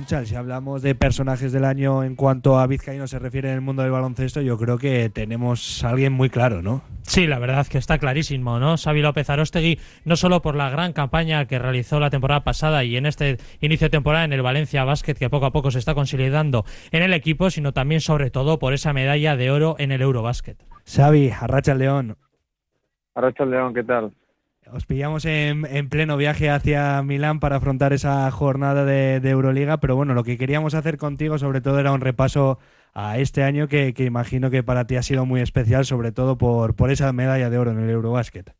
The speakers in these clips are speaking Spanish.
Conchal, si hablamos de personajes del año en cuanto a vizcaíno se refiere en el mundo del baloncesto, yo creo que tenemos a alguien muy claro, ¿no? Sí, la verdad que está clarísimo, ¿no? Xavi López Arostegui, no solo por la gran campaña que realizó la temporada pasada y en este inicio de temporada en el Valencia Basket, que poco a poco se está consolidando en el equipo, sino también, sobre todo, por esa medalla de oro en el Eurobasket. Xavi, Arracha el León. Arracha el León, ¿qué tal? Os pillamos en, pleno viaje hacia Milán para afrontar esa jornada de, Euroliga, pero bueno, lo que queríamos hacer contigo sobre todo era un repaso a este año que, imagino que para ti ha sido muy especial, sobre todo por, por esa medalla de oro en el Eurobasket.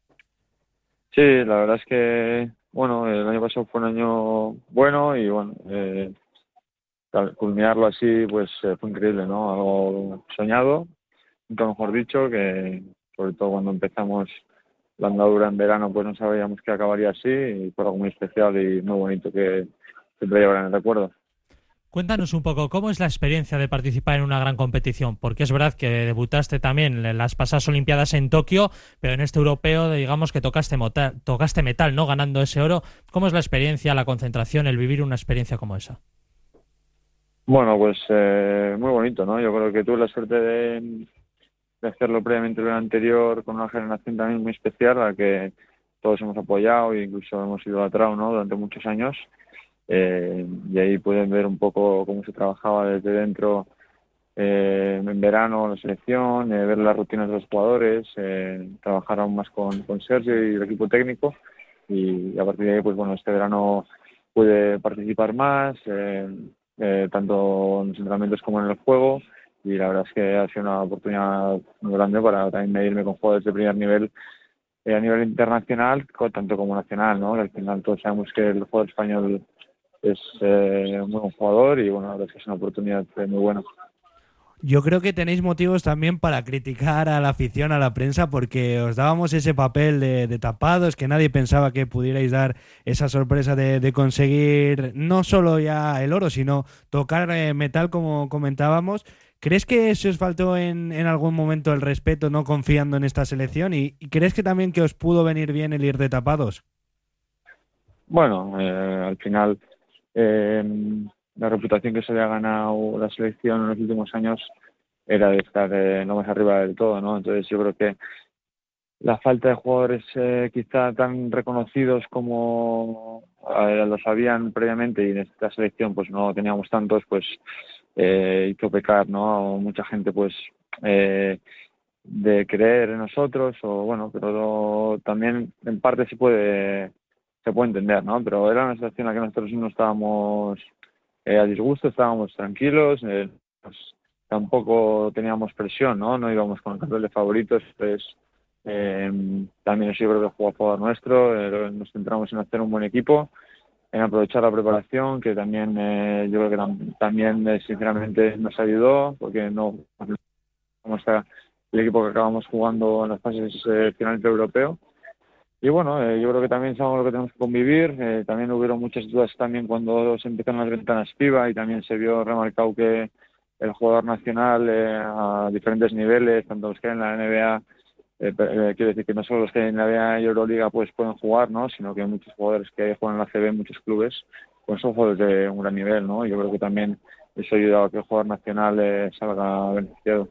Sí, la verdad es que, bueno, el año pasado fue un año bueno y bueno, eh, culminarlo así pues eh, fue increíble, ¿no? Algo soñado, nunca mejor dicho, que sobre todo cuando empezamos la andadura en verano pues no sabíamos que acabaría así y fue algo muy especial y muy bonito que siempre llevará en el recuerdo. Cuéntanos un poco, ¿cómo es la experiencia de participar en una gran competición? Porque es verdad que debutaste también en las pasadas Olimpiadas en Tokio, pero en este europeo, digamos que tocaste, tocaste metal, ¿no? Ganando ese oro. ¿Cómo es la experiencia, la concentración, el vivir una experiencia como esa? Bueno, pues eh, muy bonito, ¿no? Yo creo que tuve la suerte de, de hacerlo previamente el anterior con una generación también muy especial a la que todos hemos apoyado e incluso hemos idolatrado ¿no? durante muchos años. Eh, y ahí pueden ver un poco cómo se trabajaba desde dentro eh, en verano la selección, eh, ver las rutinas de los jugadores, trabajar aún más con, con Sergio y el equipo técnico. Y a partir de ahí, pues bueno, este verano pude participar más, tanto en los entrenamientos como en el juego y la verdad es que ha sido una oportunidad muy grande para también medirme con jugadores de primer nivel eh, a nivel internacional tanto como nacional, ¿no? Al final todos sabemos que el jugador español es eh, un buen jugador y bueno, la verdad es que es una oportunidad muy buena. Yo creo que tenéis motivos también para criticar a la afición, a la prensa, porque os dábamos ese papel de, tapados, que nadie pensaba que pudierais dar esa sorpresa de, conseguir no solo ya el oro, sino tocar eh, metal, como comentábamos. ¿Crees que se os faltó en, algún momento el respeto, no confiando en esta selección? ¿Y, crees que también que os pudo venir bien el ir de tapados? Bueno, eh, al final eh, la reputación que se había ganado la selección en los últimos años era de estar eh, no más arriba del todo, ¿no? Entonces yo creo que la falta de jugadores quizá tan reconocidos como los habían previamente y en esta selección pues no teníamos tantos, pues eh, hizo pecar ¿no? mucha gente pues eh, de creer en nosotros o bueno pero también en parte se puede se puede entender no pero era una situación en la que nosotros no estábamos eh, a disgusto estábamos tranquilos eh, pues, tampoco teníamos presión no no íbamos con el papel de favoritos pues eh, también yo creo que a favor nuestro nos centramos en hacer un buen equipo en aprovechar la preparación, que también eh, yo creo que también eh, sinceramente nos ayudó, porque no como está el equipo que acabamos jugando en las fases eh, finales del europeo. Y bueno, eh, yo creo que también sabemos lo que tenemos que convivir. también hubieron muchas dudas también cuando se empezaron las ventanas FIBA y también se vio remarcado que el jugador nacional a diferentes niveles, tanto los que en la NBA eh, eh, quiero decir que no solo los que en la y Euroliga pues pueden jugar, ¿no? sino que hay muchos jugadores que juegan en la CB muchos clubes, pues son jugadores de un gran nivel, ¿no? Yo creo que también eso ha ayudado a que el jugador nacional eh, salga beneficiado.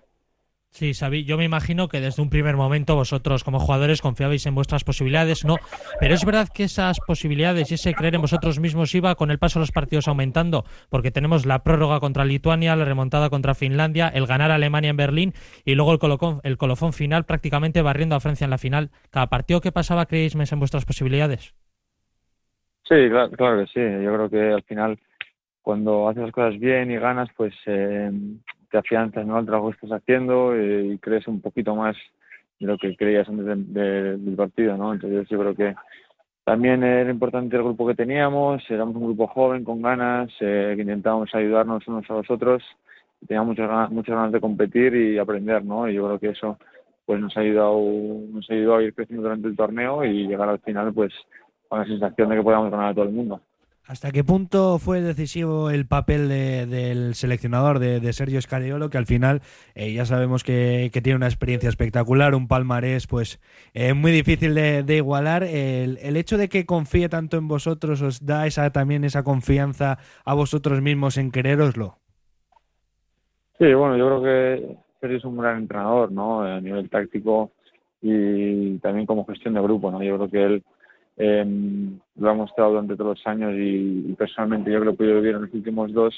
Sí, Xavi, yo me imagino que desde un primer momento vosotros como jugadores confiabais en vuestras posibilidades, ¿no? Pero es verdad que esas posibilidades y ese creer en vosotros mismos iba con el paso de los partidos aumentando, porque tenemos la prórroga contra Lituania, la remontada contra Finlandia, el ganar Alemania en Berlín y luego el, colofón, el colofón final prácticamente barriendo a Francia en la final. ¿Cada partido que pasaba creéis en vuestras posibilidades? Sí, claro, que sí. Yo creo que al final cuando haces las cosas bien y ganas, pues eh, te afianzas ¿no? al trabajo que estás haciendo y, crees un poquito más de lo que creías antes del partido, ¿no? Entonces yo creo que también era importante el grupo que teníamos, éramos un grupo joven, con ganas, eh, que intentábamos ayudarnos unos a los otros, teníamos muchas ganas, muchas ganas de competir y aprender, ¿no? Y yo creo que eso pues nos ha ayudado, nos ha ayudado a ir creciendo durante el torneo y llegar al final pues con la sensación de que podamos ganar a todo el mundo. ¿Hasta qué punto fue decisivo el papel del seleccionador de, Sergio Scariolo, que al final eh, ya sabemos que, tiene una experiencia espectacular, un palmarés pues eh, muy difícil de, igualar? El, hecho de que confíe tanto en vosotros os da esa también esa confianza a vosotros mismos en quereroslo. Sí, bueno, yo creo que Sergio es un gran entrenador, ¿no? A nivel táctico y también como gestión de grupo, ¿no? Yo creo que él eh, lo ha mostrado durante todos los años y, personalmente yo creo que yo en los últimos dos,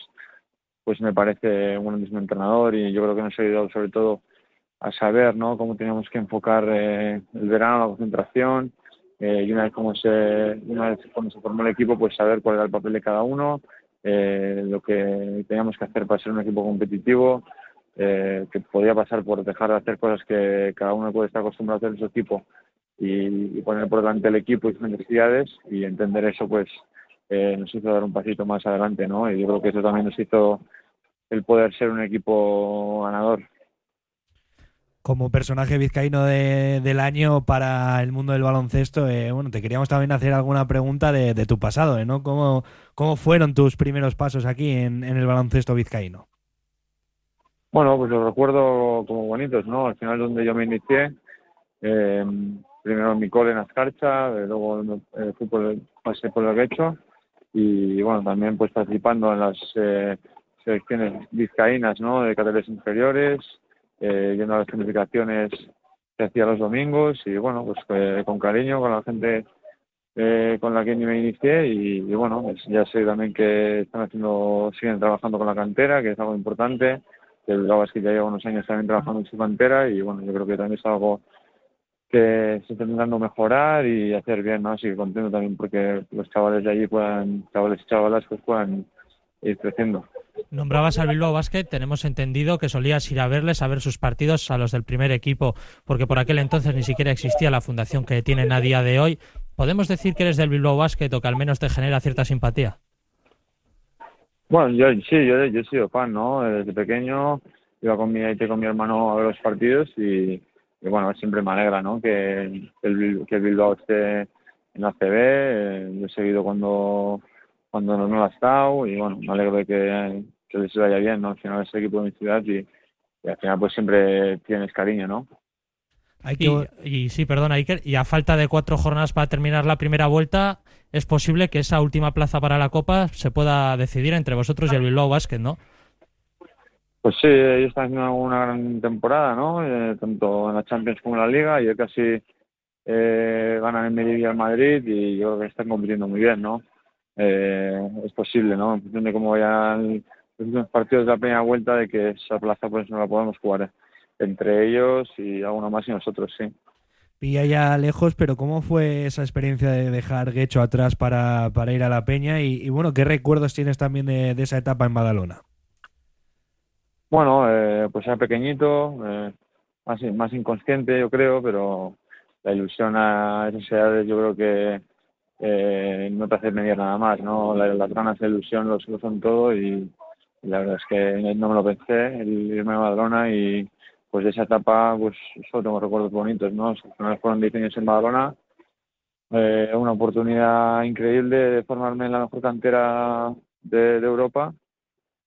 pues me parece un grandísimo entrenador y yo creo que nos ha ayudado sobre todo a saber ¿no? cómo teníamos que enfocar eh, el verano, la concentración eh, y una vez, como se, una vez cuando se formó el equipo, pues saber cuál era el papel de cada uno, eh, lo que teníamos que hacer para ser un equipo competitivo, que podía pasar por dejar de hacer cosas que cada uno puede estar acostumbrado a hacer en su equipo y, poner por delante el equipo y sus necesidades y entender eso pues eh, nos hizo dar un pasito más adelante, ¿no? Y yo creo que eso también nos hizo el poder ser un equipo ganador. Como personaje vizcaíno del año para el mundo del baloncesto, eh, bueno, te queríamos también hacer alguna pregunta de, tu pasado, ¿eh? ¿no? ¿Cómo, ¿Cómo fueron tus primeros pasos aquí en, el baloncesto vizcaíno? Bueno, pues los recuerdo como bonitos, ¿no? Al final donde yo me inicié, eh, primero en mi cole en Azcarcha, eh, luego eh, por el, pasé por el Guecho y bueno, también pues participando en las eh, selecciones vizcaínas, ¿no? De categorías inferiores, eh, yendo a las planificaciones que hacía los domingos y bueno, pues con cariño con la gente con la que me inicié y, bueno, pues ya sé también que están haciendo, siguen trabajando con la cantera, que es algo importante, el es que ya lleva unos años también trabajando en su cantera y bueno, yo creo que también es algo que se está intentando mejorar y hacer bien, ¿no? Así que contento también porque los chavales de allí puedan, chavales y chavalas, pues puedan ir creciendo. Nombrabas al Bilbao Basket, tenemos entendido que solías ir a verles, a ver sus partidos, a los del primer equipo, porque por aquel entonces ni siquiera existía la fundación que tienen a día de hoy. ¿Podemos decir que eres del Bilbao Basket o que al menos te genera cierta simpatía? Bueno, yo sí, yo, yo he sido fan, ¿no? Desde pequeño iba con mi, con mi hermano a ver los partidos y, y bueno, siempre me alegra ¿no? que, el, que el Bilbao esté en la CB, eh, yo he seguido cuando, cuando no, lo ha estado y bueno, me alegro de que, que les vaya bien, ¿no? Al final es el equipo de mi ciudad y, al final pues siempre tienes cariño, ¿no? y, sí, perdona, Iker, y a falta de cuatro jornadas para terminar la primera vuelta, es posible que esa última plaza para la Copa se pueda decidir entre vosotros y el Bilbao Basket, ¿no? Pues sí, ellos están haciendo una gran temporada, ¿no? Eh, tanto en la Champions como en la Liga. Y casi eh, ganan en y el Madrid y yo creo que están compitiendo muy bien, ¿no? Eh, es posible, ¿no? En de cómo vayan los últimos partidos de la primera vuelta, de que esa plaza pues no la podemos jugar entre ellos y alguno más y nosotros, sí. Pilla ya lejos, pero ¿cómo fue esa experiencia de dejar Guecho atrás para, para ir a la Peña? Y, bueno, ¿qué recuerdos tienes también de esa etapa en Badalona? Bueno, eh, pues era pequeñito, eh, más, más inconsciente yo creo, pero la ilusión a esas edades yo creo que eh, no te hace medir nada más, ¿no? las ganas de ilusión lo, son todo y, la verdad es que no me lo pensé, el irme a Badalona y pues de esa etapa pues solo tengo recuerdos bonitos, ¿no? fueron 10 años en Badalona, eh, una oportunidad increíble de formarme en la mejor cantera de Europa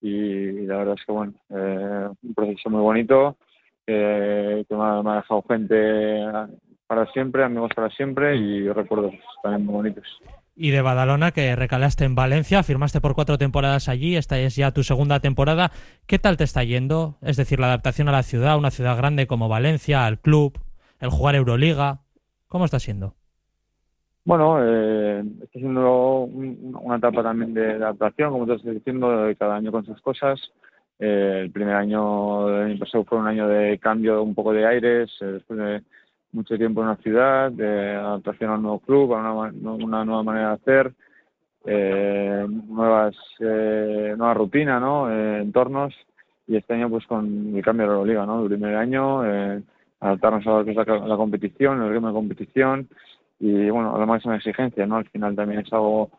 y la verdad es que bueno, eh, un proceso muy bonito que me ha, dejado gente para siempre, amigos para siempre y recuerdos también muy bonitos. Y de Badalona, que recalaste en Valencia, firmaste por cuatro temporadas allí, esta es ya tu segunda temporada. ¿Qué tal te está yendo? Es decir, la adaptación a la ciudad, una ciudad grande como Valencia, al club, el jugar Euroliga. ¿Cómo está siendo? Bueno, eh, está siendo una etapa también de, adaptación, como te estoy diciendo, cada año con sus cosas. Eh, el primer año del fue un año de cambio, un poco de aires, eh, después de mucho tiempo en una ciudad, de adaptación a un nuevo club, a una, nueva manera de hacer, eh, nuevas, eh, nueva rutina, ¿no? entornos. Y este año, pues con el cambio de la liga, ¿no? El primer año, adaptarnos a lo que es la, la competición, el ritmo de competición y bueno, a la máxima exigencia, ¿no? Al final también es algo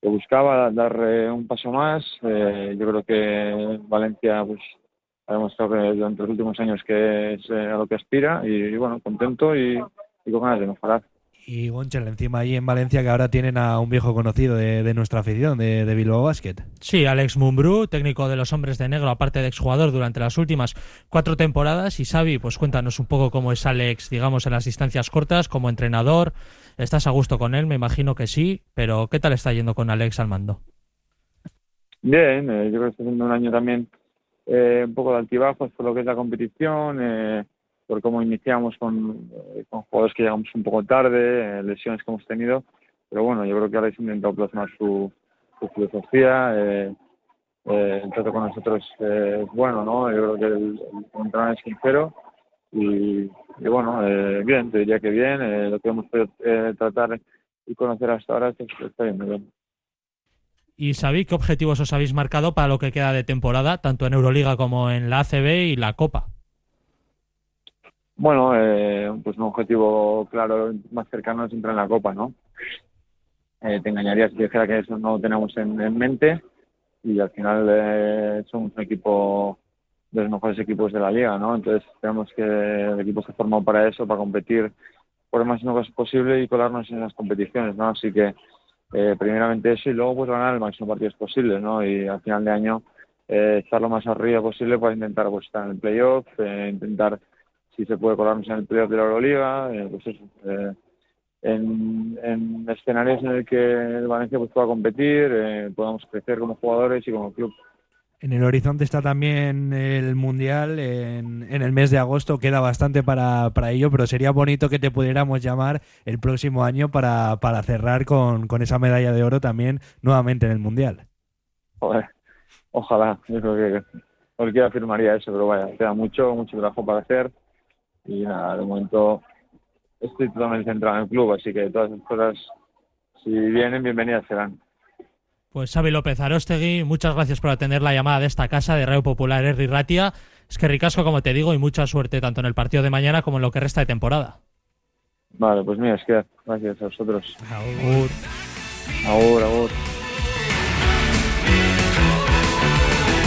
que buscaba dar un paso más. Eh, yo creo que Valencia pues ha demostrado que durante los últimos años que es eh, a lo que aspira y, bueno, contento y, y con ganas de mejorar. Y Gonchel, encima ahí en Valencia, que ahora tienen a un viejo conocido de, nuestra afición, de, de, Bilbao Basket. Sí, Alex Mumbrú, técnico de los Hombres de Negro, aparte de exjugador durante las últimas cuatro temporadas. Y Xavi, pues cuéntanos un poco cómo es Alex, digamos, en las distancias cortas, como entrenador. ¿Estás a gusto con él? Me imagino que sí, pero ¿qué tal está yendo con Alex al mando? Bien, eh, yo creo que está haciendo un año también eh, un poco de altibajos por lo que es la competición. Eh, por cómo iniciamos con, eh, con jugadores que llegamos un poco tarde, eh, lesiones que hemos tenido. Pero bueno, yo creo que ahora intentado plasmar su, su filosofía. Eh, eh, el trato con nosotros es bueno, ¿no? Yo creo que el, el es sincero. Y, y bueno, bien, te diría que bien. lo que hemos podido tratar y conocer hasta ahora está bien, muy bien. Y sabéis qué objetivos os habéis marcado para lo que queda de temporada, tanto en Euroliga como en la ACB y la Copa. Bueno, eh, pues un objetivo claro más cercano es entrar en la Copa, ¿no? Eh, te engañaría si dijera que eso no tenemos en, mente y al final eh, somos un equipo de los mejores equipos de la liga, ¿no? Entonces tenemos que el equipo se formado para eso, para competir por el máximo que posible y colarnos en las competiciones, ¿no? Así que eh, primeramente eso y luego pues ganar el máximo partidos posible, ¿no? Y al final de año eh, estar lo más arriba posible para intentar pues estar en el playoff, eh, intentar si se puede colarnos en el playoff de la Euroliga, eh, pues eso, eh, en, en, escenarios en el que el Valencia pues, pueda competir, eh, podamos crecer como jugadores y como club. En el horizonte está también el Mundial en, en el mes de agosto, queda bastante para, para, ello, pero sería bonito que te pudiéramos llamar el próximo año para, para cerrar con, con esa medalla de oro también nuevamente en el Mundial. Joder, ojalá, yo creo que cualquiera afirmaría eso, pero vaya, queda mucho, mucho trabajo para hacer y nada, de momento estoy totalmente centrado en el club, así que todas esas cosas, si vienen, bienvenidas serán. Pues Xavi López Arostegui, muchas gracias por atender la llamada de esta casa de Radio Popular Erri Ratia. Es que ricasco, como te digo, y mucha suerte tanto en el partido de mañana como en lo que resta de temporada. Vale, pues mira, es que gracias a vosotros. Agur. Agur, agur.